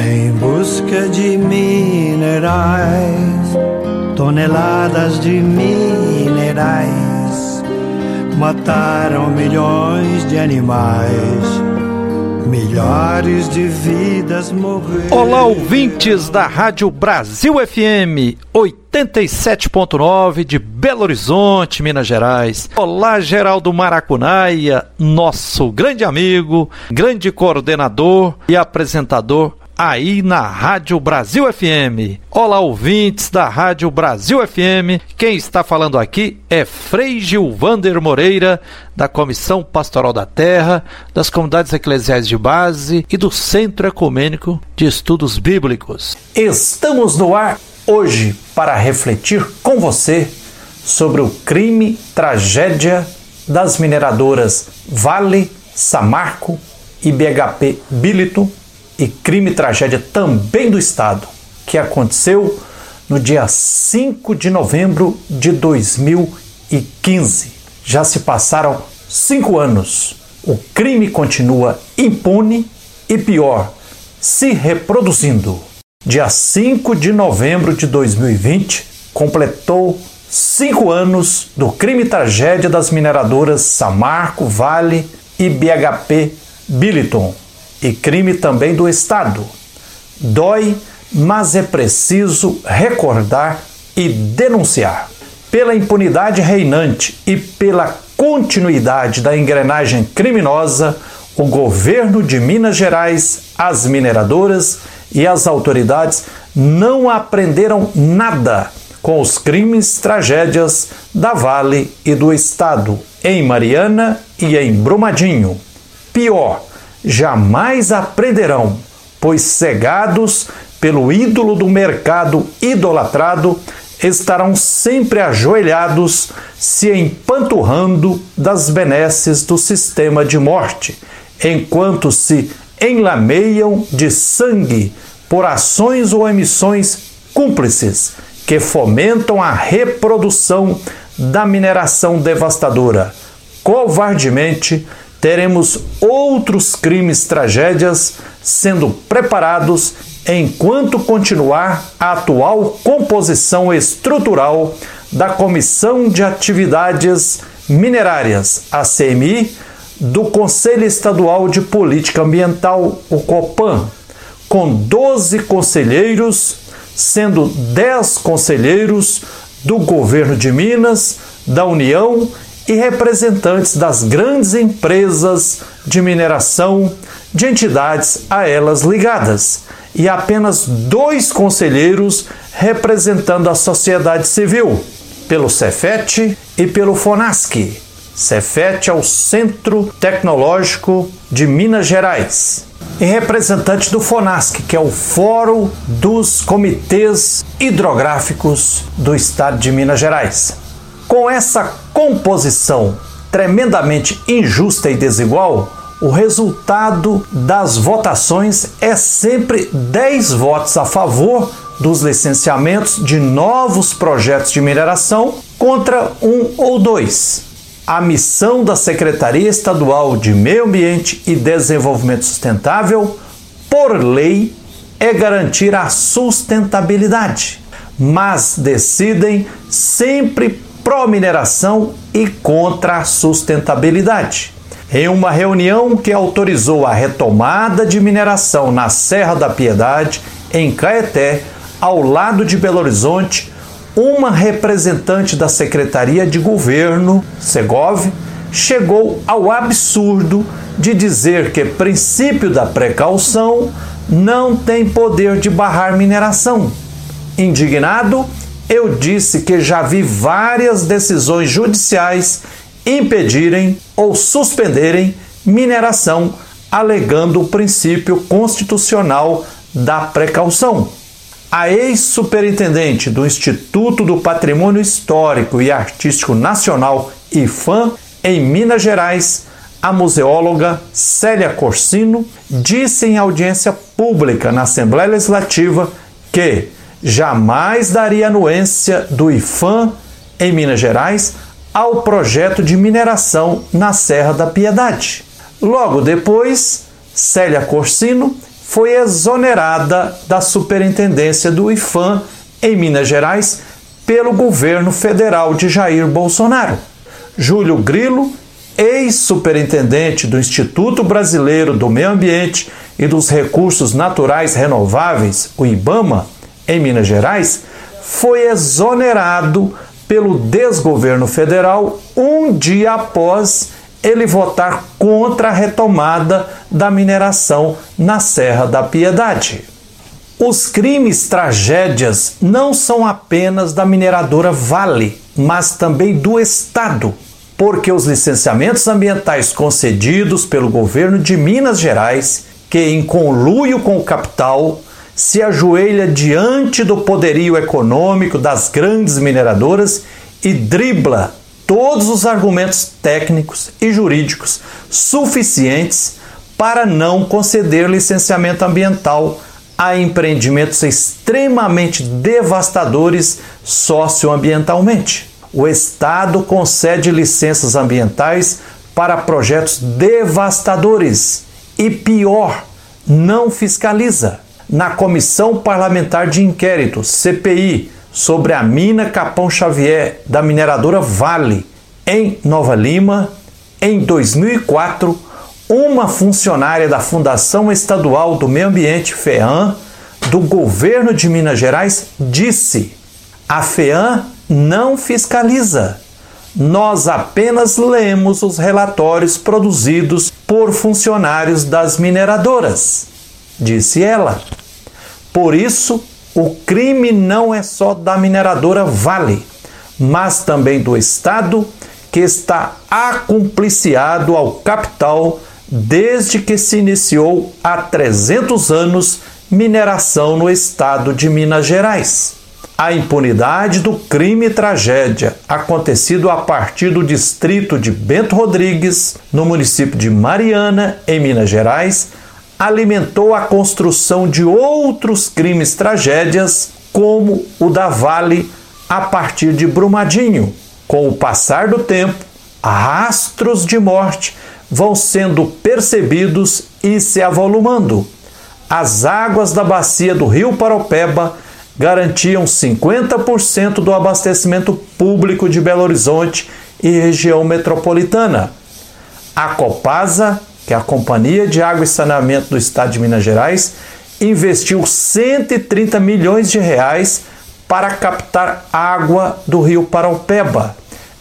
Em busca de minerais, toneladas de minerais mataram milhões de animais. Milhares de vidas morreram. Olá, ouvintes da Rádio Brasil FM 87.9 de Belo Horizonte, Minas Gerais. Olá, Geraldo Maracunaia, nosso grande amigo, grande coordenador e apresentador aí na Rádio Brasil FM. Olá, ouvintes da Rádio Brasil FM. Quem está falando aqui é Frei Gilvander Moreira, da Comissão Pastoral da Terra, das Comunidades Eclesiais de Base e do Centro Ecumênico de Estudos Bíblicos. Estamos no ar hoje para refletir com você sobre o crime, tragédia das mineradoras Vale, Samarco e BHP Billiton e crime e tragédia também do Estado, que aconteceu no dia 5 de novembro de 2015. Já se passaram cinco anos. O crime continua impune e pior, se reproduzindo. Dia 5 de novembro de 2020 completou cinco anos do crime e tragédia das mineradoras Samarco, Vale e BHP Billiton e crime também do Estado. Dói, mas é preciso recordar e denunciar. Pela impunidade reinante e pela continuidade da engrenagem criminosa, o governo de Minas Gerais, as mineradoras e as autoridades não aprenderam nada com os crimes, tragédias da Vale e do Estado, em Mariana e em Brumadinho. Pior, jamais aprenderão, pois cegados pelo ídolo do mercado idolatrado, estarão sempre ajoelhados, se empanturrando das benesses do sistema de morte, enquanto se enlameiam de sangue por ações ou emissões cúmplices que fomentam a reprodução da mineração devastadora, covardemente teremos outros crimes, tragédias sendo preparados enquanto continuar a atual composição estrutural da Comissão de Atividades Minerárias, a CMI, do Conselho Estadual de Política Ambiental, o COPAN, com 12 conselheiros, sendo 10 conselheiros do governo de Minas, da União e representantes das grandes empresas de mineração, de entidades a elas ligadas, e apenas dois conselheiros representando a sociedade civil, pelo Cefet e pelo FONASC. Cefet é o Centro Tecnológico de Minas Gerais. E representante do FONASC, que é o Fórum dos Comitês Hidrográficos do Estado de Minas Gerais. Com essa composição tremendamente injusta e desigual, o resultado das votações é sempre 10 votos a favor dos licenciamentos de novos projetos de mineração contra um ou dois. A missão da Secretaria Estadual de Meio Ambiente e Desenvolvimento Sustentável, por lei, é garantir a sustentabilidade, mas decidem sempre pró-mineração e contra a sustentabilidade. Em uma reunião que autorizou a retomada de mineração na Serra da Piedade, em Caeté, ao lado de Belo Horizonte, uma representante da Secretaria de Governo, Segov, chegou ao absurdo de dizer que princípio da precaução não tem poder de barrar mineração. Indignado, eu disse que já vi várias decisões judiciais impedirem ou suspenderem mineração, alegando o princípio constitucional da precaução. A ex-superintendente do Instituto do Patrimônio Histórico e Artístico Nacional, IFAM, em Minas Gerais, a museóloga Célia Corsino, disse em audiência pública na Assembleia Legislativa que jamais daria anuência do IFAM em Minas Gerais ao projeto de mineração na Serra da Piedade. Logo depois, Célia Corsino foi exonerada da superintendência do IFAM em Minas Gerais pelo governo federal de Jair Bolsonaro. Júlio Grilo, ex-superintendente do Instituto Brasileiro do Meio Ambiente e dos Recursos Naturais Renováveis, o IBAMA, em Minas Gerais, foi exonerado pelo desgoverno federal um dia após ele votar contra a retomada da mineração na Serra da Piedade. Os crimes tragédias não são apenas da mineradora Vale, mas também do Estado, porque os licenciamentos ambientais concedidos pelo governo de Minas Gerais, que em conluio com o capital se ajoelha diante do poderio econômico das grandes mineradoras e dribla todos os argumentos técnicos e jurídicos suficientes para não conceder licenciamento ambiental a empreendimentos extremamente devastadores socioambientalmente. O Estado concede licenças ambientais para projetos devastadores e, pior, não fiscaliza. Na Comissão Parlamentar de Inquérito, CPI, sobre a mina Capão Xavier da mineradora Vale, em Nova Lima, em 2004, uma funcionária da Fundação Estadual do Meio Ambiente, FEAM, do governo de Minas Gerais, disse: a FEAM não fiscaliza. Nós apenas lemos os relatórios produzidos por funcionários das mineradoras, disse ela. Por isso, o crime não é só da mineradora Vale, mas também do Estado, que está acumpliciado ao capital desde que se iniciou há 300 anos mineração no estado de Minas Gerais. A impunidade do crime e tragédia acontecido a partir do distrito de Bento Rodrigues, no município de Mariana, em Minas Gerais, alimentou a construção de outros crimes tragédias, como o da Vale a partir de Brumadinho. Com o passar do tempo, rastros de morte vão sendo percebidos e se avolumando. As águas da bacia do Rio Paropeba garantiam 50% do abastecimento público de Belo Horizonte e região metropolitana. A Copasa, que é a Companhia de Água e Saneamento do Estado de Minas Gerais, investiu 130 milhões de reais para captar água do Rio Paropeba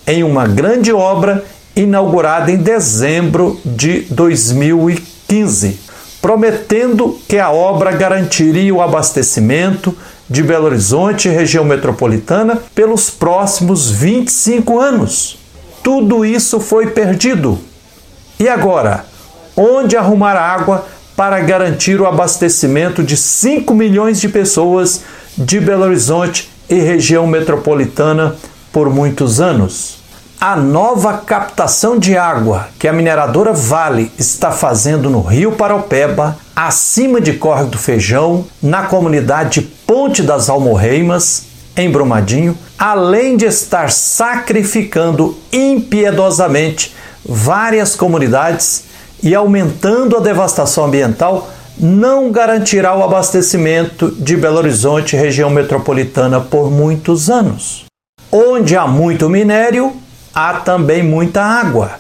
em uma grande obra inaugurada em dezembro de 2015, prometendo que a obra garantiria o abastecimento de Belo Horizonte e região metropolitana pelos próximos 25 anos. Tudo isso foi perdido. E agora, onde arrumar água para garantir o abastecimento de 5 milhões de pessoas de Belo Horizonte e região metropolitana por muitos anos? A nova captação de água que a mineradora Vale está fazendo no Rio Paropeba, acima de Córrego do Feijão, na comunidade Ponte das Almorreimas, em Brumadinho, além de estar sacrificando impiedosamente várias comunidades e aumentando a devastação ambiental, não garantirá o abastecimento de Belo Horizonte, região metropolitana, por muitos anos. Onde há muito minério, há também muita água.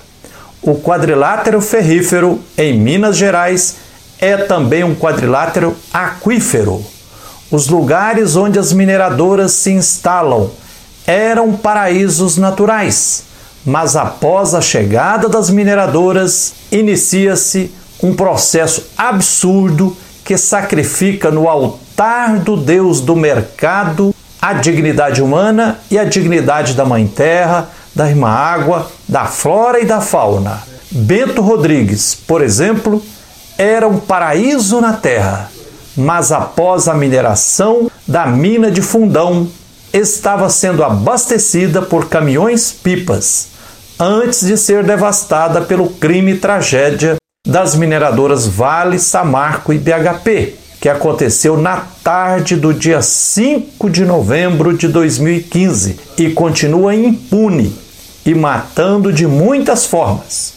O quadrilátero ferrífero em Minas Gerais é também um quadrilátero aquífero. Os lugares onde as mineradoras se instalam eram paraísos naturais, mas após a chegada das mineradoras, inicia-se um processo absurdo que sacrifica no altar do Deus do mercado a dignidade humana e a dignidade da Mãe Terra, da irmã água, da flora e da fauna. Bento Rodrigues, por exemplo, era um paraíso na terra, mas após a mineração da mina de Fundão, estava sendo abastecida por caminhões-pipas, antes de ser devastada pelo crime e tragédia das mineradoras Vale, Samarco e BHP, que aconteceu na tarde do dia 5 de novembro de 2015 e continua impune e matando de muitas formas.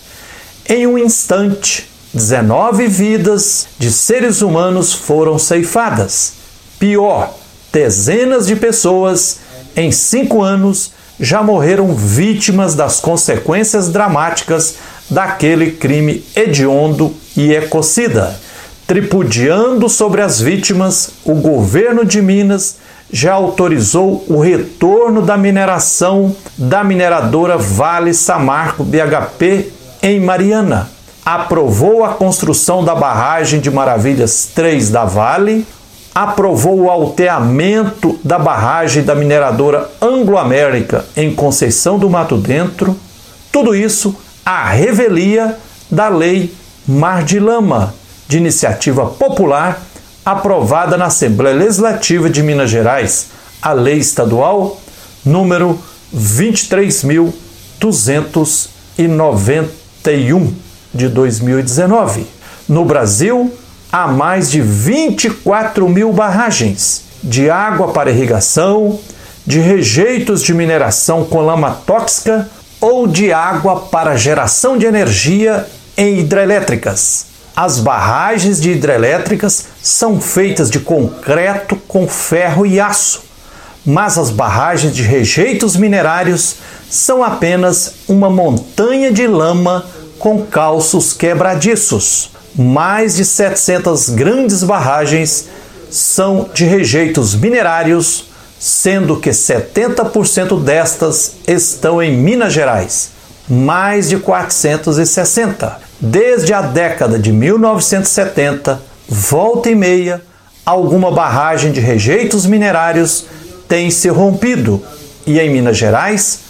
Em um instante, 19 vidas de seres humanos foram ceifadas. Pior, dezenas de pessoas em cinco anos já morreram vítimas das consequências dramáticas daquele crime hediondo e ecocida. Tripudiando sobre as vítimas, o governo de Minas já autorizou o retorno da mineração da mineradora Vale Samarco BHP em Mariana. Aprovou a construção da barragem de Maravilhas 3 da Vale, aprovou o alteamento da barragem da mineradora Anglo-América em Conceição do Mato Dentro. Tudo isso à revelia da Lei Mar de Lama, de iniciativa popular aprovada na Assembleia Legislativa de Minas Gerais, a Lei Estadual número 23.291 de 2019. No Brasil, há mais de 24 mil barragens de água para irrigação, de rejeitos de mineração com lama tóxica ou de água para geração de energia em hidrelétricas. As barragens de hidrelétricas são feitas de concreto com ferro e aço, mas as barragens de rejeitos minerários são apenas uma montanha de lama com calços quebradiços. Mais de 700 grandes barragens são de rejeitos minerários, sendo que 70% destas estão em Minas Gerais, mais de 460. Desde a década de 1970, volta e meia, alguma barragem de rejeitos minerários tem se rompido e em Minas Gerais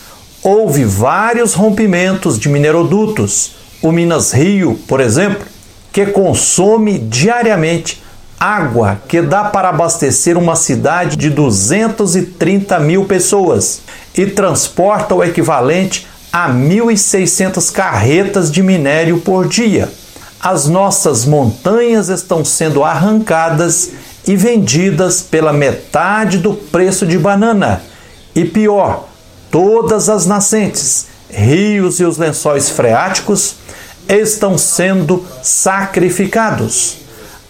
houve vários rompimentos de minerodutos. O Minas Rio, por exemplo, que consome diariamente água que dá para abastecer uma cidade de 230 mil pessoas e transporta o equivalente a 1.600 carretas de minério por dia. As nossas montanhas estão sendo arrancadas e vendidas pela metade do preço de banana. E pior, todas as nascentes, rios e os lençóis freáticos estão sendo sacrificados.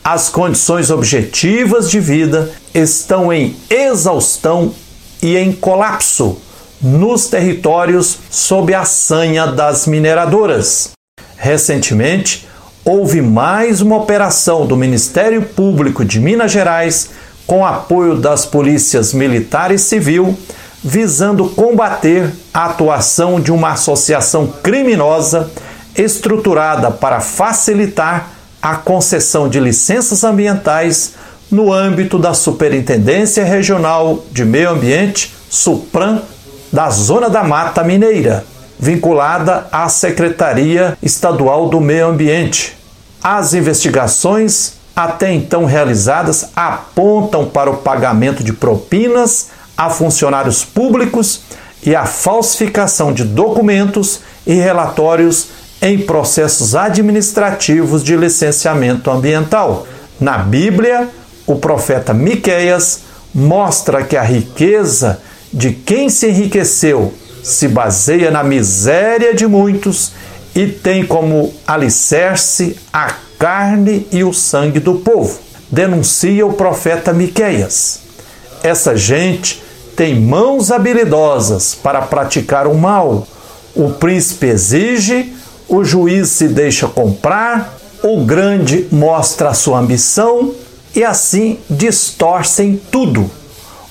As condições objetivas de vida estão em exaustão e em colapso nos territórios sob a sanha das mineradoras. Recentemente, houve mais uma operação do Ministério Público de Minas Gerais com apoio das polícias militar e civil, visando combater a atuação de uma associação criminosa estruturada para facilitar a concessão de licenças ambientais no âmbito da Superintendência Regional de Meio Ambiente, SUPRAM, da Zona da Mata Mineira, vinculada à Secretaria Estadual do Meio Ambiente. As investigações até então realizadas apontam para o pagamento de propinas a funcionários públicos e a falsificação de documentos e relatórios em processos administrativos de licenciamento ambiental. Na Bíblia, o profeta Miqueias mostra que a riqueza de quem se enriqueceu se baseia na miséria de muitos e tem como alicerce a carne e o sangue do povo, denuncia o profeta Miqueias. Essa gente tem mãos habilidosas para praticar o mal. O príncipe exige, o juiz se deixa comprar, o grande mostra sua ambição e assim distorcem tudo.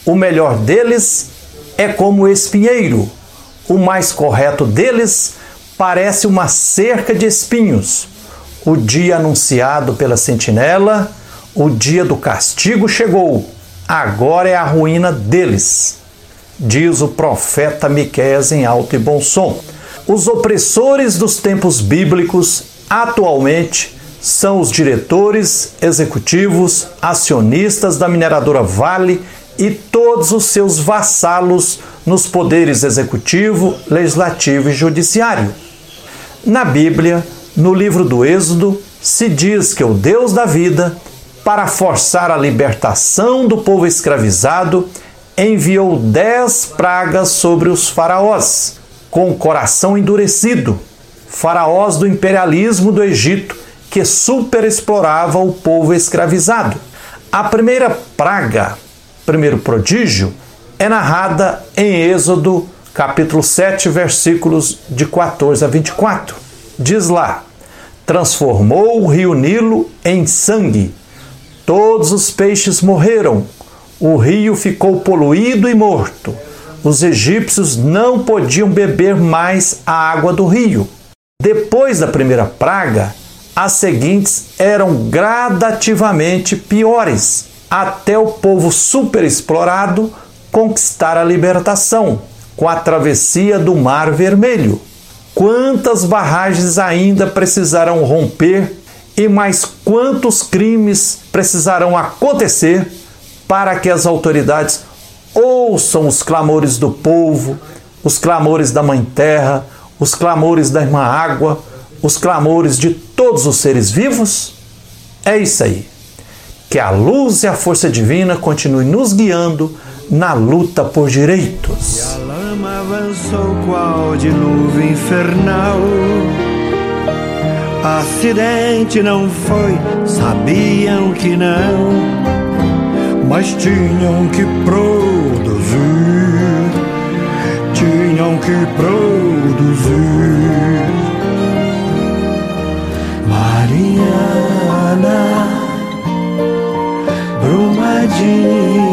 O melhor deles é como o espinheiro. O mais correto deles parece uma cerca de espinhos. O dia anunciado pela sentinela, o dia do castigo chegou. Agora é a ruína deles. Diz o profeta Miqueias em alto e bom som. Os opressores dos tempos bíblicos atualmente são os diretores executivos, acionistas da mineradora Vale e todos os seus vassalos nos poderes executivo, legislativo e judiciário. Na Bíblia, no livro do Êxodo, se diz que o Deus da vida, para forçar a libertação do povo escravizado, enviou dez pragas sobre os faraós, com o coração endurecido, faraós do imperialismo do Egito, que superexplorava o povo escravizado. A primeira praga, primeiro prodígio, é narrada em Êxodo, capítulo 7, versículos de 14 a 24. Diz lá: Transformou o rio Nilo em sangue, todos os peixes morreram, o rio ficou poluído e morto. Os egípcios não podiam beber mais a água do rio. Depois da primeira praga, as seguintes eram gradativamente piores, até o povo superexplorado conquistar a libertação com a travessia do Mar Vermelho. Quantas barragens ainda precisarão romper e mais quantos crimes precisarão acontecer para que as autoridades ouçam os clamores do povo, os clamores da Mãe Terra, os clamores da Irmã Água, os clamores de todos os seres vivos? É isso aí. Que a luz e a força divina continue nos guiando na luta por direitos. E a lama avançou qual infernal. Acidente não foi, sabiam que não, mas tinham que produzir, tinham que produzir. Mariana, Brumadinho.